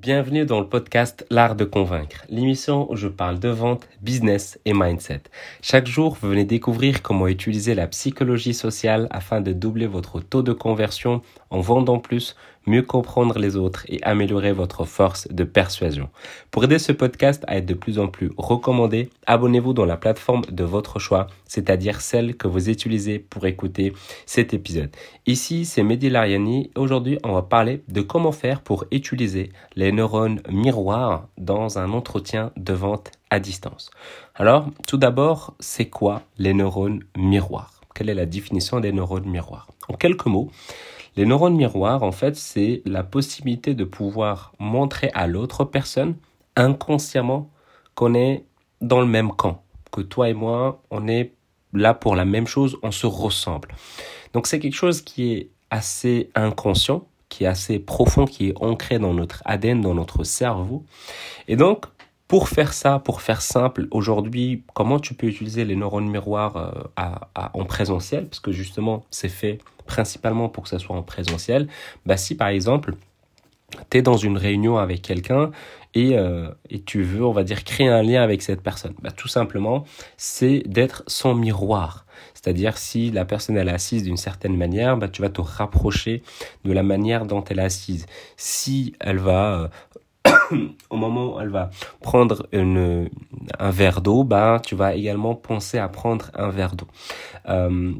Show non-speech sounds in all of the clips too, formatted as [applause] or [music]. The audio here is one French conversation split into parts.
Bienvenue dans le podcast L'Art de Convaincre, l'émission où je parle de vente, business et mindset. Chaque jour, vous venez découvrir comment utiliser la psychologie sociale afin de doubler votre taux de conversion en vendant plus, mieux comprendre les autres et améliorer votre force de persuasion. Pour aider ce podcast à être de plus en plus recommandé, abonnez-vous dans la plateforme de votre choix, c'est-à-dire celle que vous utilisez pour écouter cet épisode. Ici, c'est Mehdi Lariani. Aujourd'hui, on va parler de comment faire pour utiliser les neurones miroirs dans un entretien de vente à distance. Alors, tout d'abord, c'est quoi les neurones miroirs? Quelle est la définition des neurones miroirs En quelques mots, les neurones miroirs, en fait, c'est la possibilité de pouvoir montrer à l'autre personne inconsciemment qu'on est dans le même camp, que toi et moi, on est là pour la même chose, on se ressemble. Donc c'est quelque chose qui est assez inconscient, qui est assez profond, qui est ancré dans notre ADN, dans notre cerveau. Et donc, pour faire ça, pour faire simple, aujourd'hui, comment tu peux utiliser les neurones miroirs euh, en présentiel? Parce que justement, c'est fait principalement pour que ça soit en présentiel. Bah, si par exemple, tu es dans une réunion avec quelqu'un et, euh, et, tu veux, on va dire, créer un lien avec cette personne, bah, tout simplement, c'est d'être son miroir. C'est-à-dire si la personne elle est assise d'une certaine manière, bah, tu vas te rapprocher de la manière dont elle est assise. Si elle va euh, [coughs] au moment où elle va prendre un verre d'eau, bah, tu vas également penser à prendre un verre d'eau. Euh,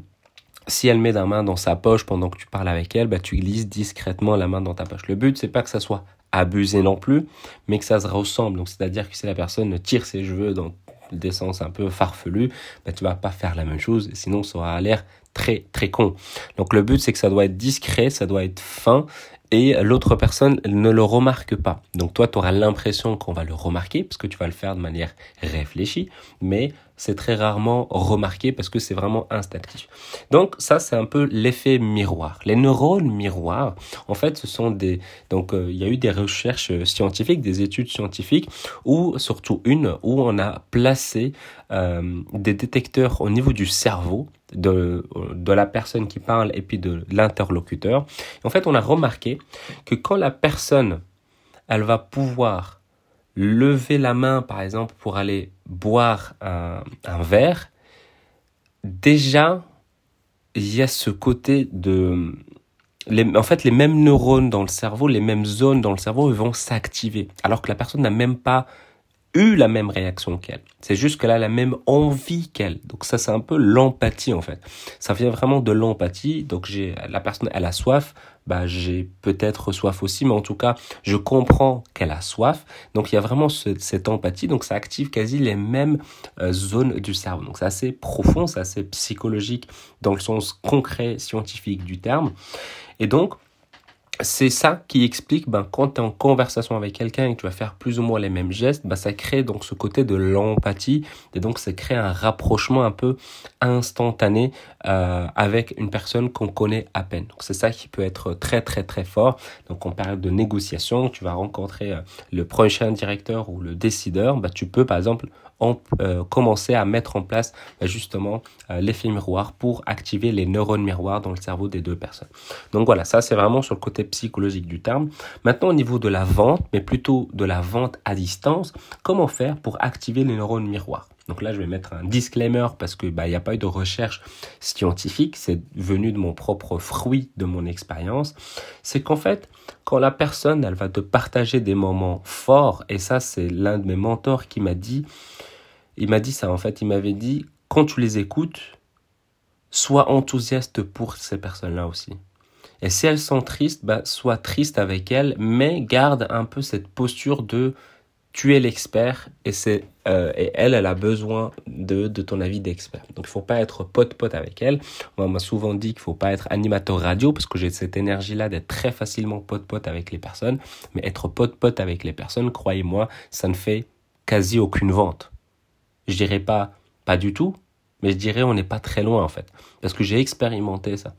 si elle met la main dans sa poche pendant que tu parles avec elle, bah, tu glisses discrètement la main dans ta poche. Le but, c'est pas que ça soit abusé non plus, mais que ça se ressemble. Donc, c'est-à-dire que si la personne tire ses cheveux dans des sens un peu farfelus, bah, tu vas pas faire la même chose, sinon ça aura l'air très très con. Donc le but c'est que ça doit être discret, ça doit être fin et l'autre personne ne le remarque pas. Donc toi, tu auras l'impression qu'on va le remarquer parce que tu vas le faire de manière réfléchie, mais c'est très rarement remarqué parce que c'est vraiment instinctif. Donc ça, c'est un peu l'effet miroir. Les neurones miroirs, en fait, ce sont des... Donc euh, il y a eu des recherches scientifiques, des études scientifiques, ou surtout une où on a placé euh, des détecteurs au niveau du cerveau de, la personne qui parle et puis de l'interlocuteur. En fait, on a remarqué que quand la personne, elle va pouvoir lever la main, par exemple, pour aller boire un, verre, déjà, il y a ce côté de... En fait, les mêmes neurones dans le cerveau, les mêmes zones dans le cerveau vont s'activer, alors que la personne n'a même pas eu la même réaction qu'elle. C'est juste qu'elle a la même envie qu'elle. Donc ça, c'est un peu l'empathie en fait. Ça vient vraiment de l'empathie. Donc j'ai la personne, elle a soif. Bah j'ai peut-être soif aussi, mais en tout cas, je comprends qu'elle a soif. Donc il y a vraiment cette empathie. Donc ça active quasi les mêmes euh, zones du cerveau. Donc c'est assez profond, c'est assez psychologique dans le sens concret scientifique du terme. Et donc c'est ça qui explique ben, quand tu es en conversation avec quelqu'un et que tu vas faire plus ou moins les mêmes gestes, ben, ça crée donc ce côté de l'empathie et donc ça crée un rapprochement un peu instantané euh, avec une personne qu'on connaît à peine. Donc c'est ça qui peut être très très très fort. Donc en période de négociation, tu vas rencontrer euh, le prochain directeur ou le décideur, ben, tu peux par exemple euh, commencer à mettre en place bah, justement euh, l'effet miroir pour activer les neurones miroirs dans le cerveau des deux personnes. Donc voilà, ça c'est vraiment sur le côté psychologique du terme. Maintenant au niveau de la vente, mais plutôt de la vente à distance, comment faire pour activer les neurones miroirs? Donc là, je vais mettre un disclaimer parce que bah il n'y a pas eu de recherche scientifique, c'est venu de mon propre fruit de mon expérience. C'est qu'en fait, quand la personne elle va te partager des moments forts, et ça c'est l'un de mes mentors qui m'a dit, il m'a dit ça en fait, il m'avait dit quand tu les écoutes, sois enthousiaste pour ces personnes-là aussi. Et si elles sont tristes, bah, sois triste avec elles, mais garde un peu cette posture de tu es l'expert et c'est euh, et elle elle a besoin de, de ton avis d'expert. Donc il faut pas être pote pote avec elle. Moi on m'a souvent dit qu'il faut pas être animateur radio parce que j'ai cette énergie là d'être très facilement pote pote avec les personnes. Mais être pote pote avec les personnes croyez-moi ça ne fait quasi aucune vente. Je dirais pas pas du tout, mais je dirais on n'est pas très loin en fait, parce que j'ai expérimenté ça.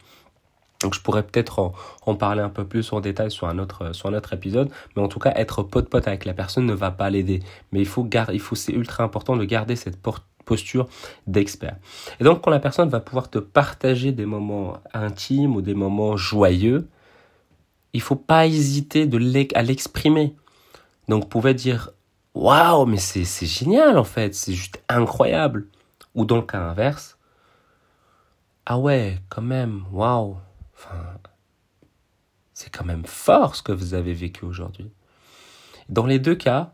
Donc je pourrais peut-être en, parler un peu plus en détail sur un autre sur un autre épisode, mais en tout cas être pote pote avec la personne ne va pas l'aider. Mais il faut garder, il faut c'est ultra important de garder cette posture d'expert. Et donc quand la personne va pouvoir te partager des moments intimes ou des moments joyeux, il faut pas hésiter de à l'exprimer. Donc, vous pouvez dire Waouh, mais c'est génial en fait, c'est juste incroyable. Ou dans le cas inverse Ah ouais, quand même, waouh. C'est quand même fort ce que vous avez vécu aujourd'hui. Dans les deux cas,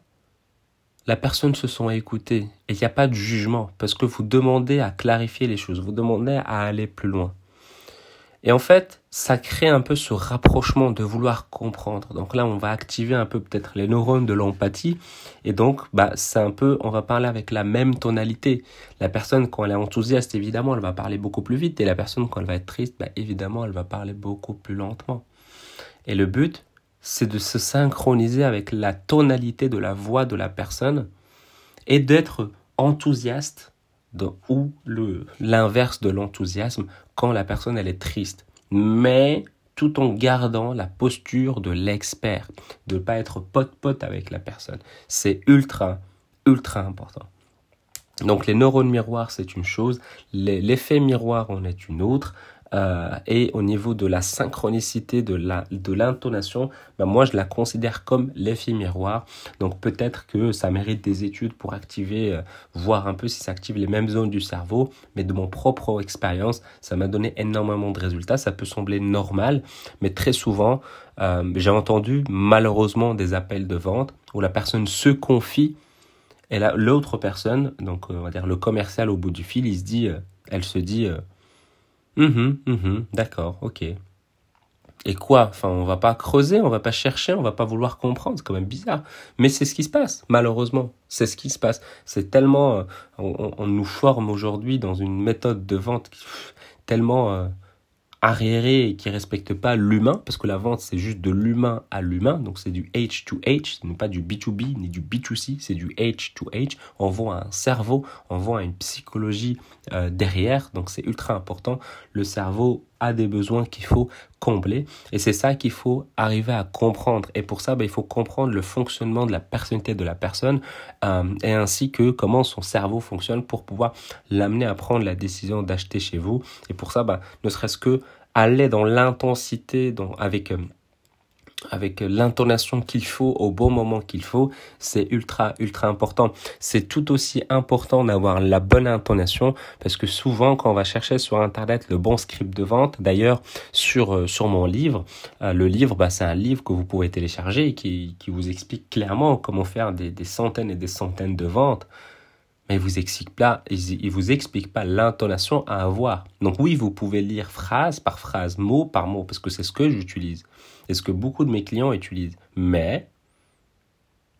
la personne se sent écoutée et il n'y a pas de jugement parce que vous demandez à clarifier les choses, vous demandez à aller plus loin. Et en fait, ça crée un peu ce rapprochement de vouloir comprendre. Donc là, on va activer un peu peut-être les neurones de l'empathie. Et donc, bah, c'est un peu, on va parler avec la même tonalité. La personne, quand elle est enthousiaste, évidemment, elle va parler beaucoup plus vite. Et la personne, quand elle va être triste, bah, évidemment, elle va parler beaucoup plus lentement. Et le but, c'est de se synchroniser avec la tonalité de la voix de la personne et d'être enthousiaste ou l'inverse de l'enthousiasme quand la personne elle est triste. Mais tout en gardant la posture de l'expert, de ne pas être pote-pote avec la personne. C'est ultra, ultra important. Donc les neurones miroirs, c'est une chose, l'effet miroir en est une autre. Euh, et au niveau de la synchronicité de la de l'intonation, ben moi je la considère comme l'effet miroir. Donc peut-être que ça mérite des études pour activer, euh, voir un peu si ça active les mêmes zones du cerveau. Mais de mon propre expérience, ça m'a donné énormément de résultats. Ça peut sembler normal, mais très souvent, euh, j'ai entendu malheureusement des appels de vente où la personne se confie et l'autre personne, donc on va dire le commercial au bout du fil, il se dit, elle se dit Mhm, mhm, d'accord, ok. Et quoi? Enfin, on va pas creuser, on va pas chercher, on va pas vouloir comprendre. C'est quand même bizarre. Mais c'est ce qui se passe, malheureusement. C'est ce qui se passe. C'est tellement. Euh, on, nous forme aujourd'hui dans une méthode de vente tellement. Euh, arriéré et qui respecte pas l'humain, parce que la vente c'est juste de l'humain à l'humain, donc c'est du H to H, ce n'est pas du B2B ni du B2C, c'est du H to H. On voit un cerveau, on voit une psychologie euh, derrière, donc c'est ultra important. Le cerveau a des besoins qu'il faut combler et c'est ça qu'il faut arriver à comprendre et pour ça ben, il faut comprendre le fonctionnement de la personnalité de la personne euh, et ainsi que comment son cerveau fonctionne pour pouvoir l'amener à prendre la décision d'acheter chez vous et pour ça ben, ne serait-ce que aller dans l'intensité avec euh, avec l'intonation qu'il faut au bon moment qu'il faut, c'est ultra ultra important. C'est tout aussi important d'avoir la bonne intonation parce que souvent quand on va chercher sur internet le bon script de vente, d'ailleurs sur euh, mon livre, euh, le livre bah, c'est un livre que vous pouvez télécharger et qui qui vous explique clairement comment faire des, des centaines et des centaines de ventes mais il vous explique pas, vous explique pas l'intonation à avoir. Donc oui, vous pouvez lire phrase par phrase, mot par mot, parce que c'est ce que j'utilise et ce que beaucoup de mes clients utilisent. Mais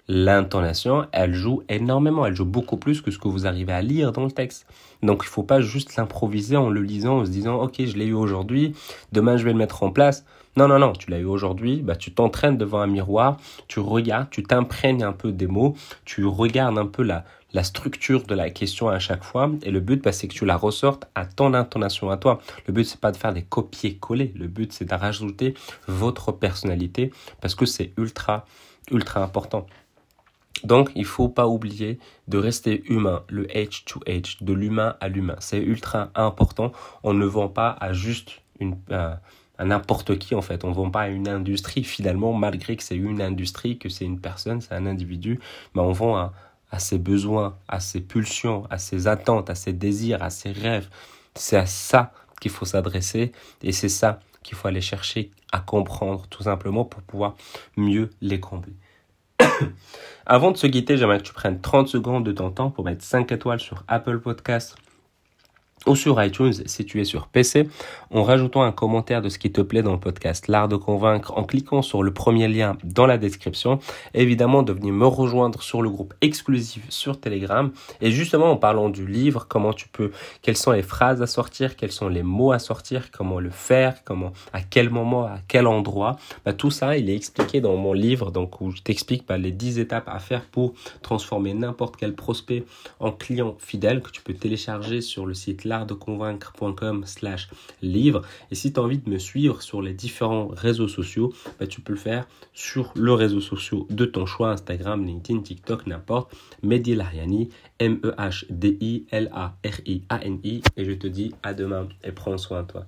l'intonation, elle joue énormément, elle joue beaucoup plus que ce que vous arrivez à lire dans le texte. Donc il faut pas juste l'improviser en le lisant, en se disant ok je l'ai eu aujourd'hui, demain je vais le mettre en place. Non non non, tu l'as eu aujourd'hui, bah tu t'entraînes devant un miroir, tu regardes, tu t'imprègnes un peu des mots, tu regardes un peu la la structure de la question à chaque fois. Et le but, bah, c'est que tu la ressortes à ton intonation à toi. Le but, c'est pas de faire des copier-coller. Le but, c'est de rajouter votre personnalité parce que c'est ultra, ultra important. Donc, il faut pas oublier de rester humain, le H to H, de l'humain à l'humain. C'est ultra important. On ne vend pas à juste une, à n'importe qui en fait. On ne vend pas à une industrie finalement, malgré que c'est une industrie, que c'est une personne, c'est un individu. Mais on vend à, à ses besoins, à ses pulsions, à ses attentes, à ses désirs, à ses rêves. C'est à ça qu'il faut s'adresser et c'est ça qu'il faut aller chercher à comprendre tout simplement pour pouvoir mieux les combler. [coughs] Avant de se quitter, j'aimerais que tu prennes 30 secondes de ton temps pour mettre 5 étoiles sur Apple Podcast ou sur iTunes si tu es sur PC en rajoutant un commentaire de ce qui te plaît dans le podcast L'Art de Convaincre en cliquant sur le premier lien dans la description. évidemment de venir me rejoindre sur le groupe exclusif sur Telegram et justement en parlant du livre, comment tu peux, quelles sont les phrases à sortir, quels sont les mots à sortir, comment le faire, comment, à quel moment, à quel endroit. Bah, tout ça, il est expliqué dans mon livre donc où je t'explique bah, les 10 étapes à faire pour transformer n'importe quel prospect en client fidèle que tu peux télécharger sur le site l'artdeconvaincre.com slash livre. Et si tu as envie de me suivre sur les différents réseaux sociaux, bah, tu peux le faire sur le réseau social de ton choix, Instagram, LinkedIn, TikTok, n'importe. Mehdi Lariani, M-E-H-D-I-L-A-R-I-A-N-I. Et je te dis à demain et prends soin de toi.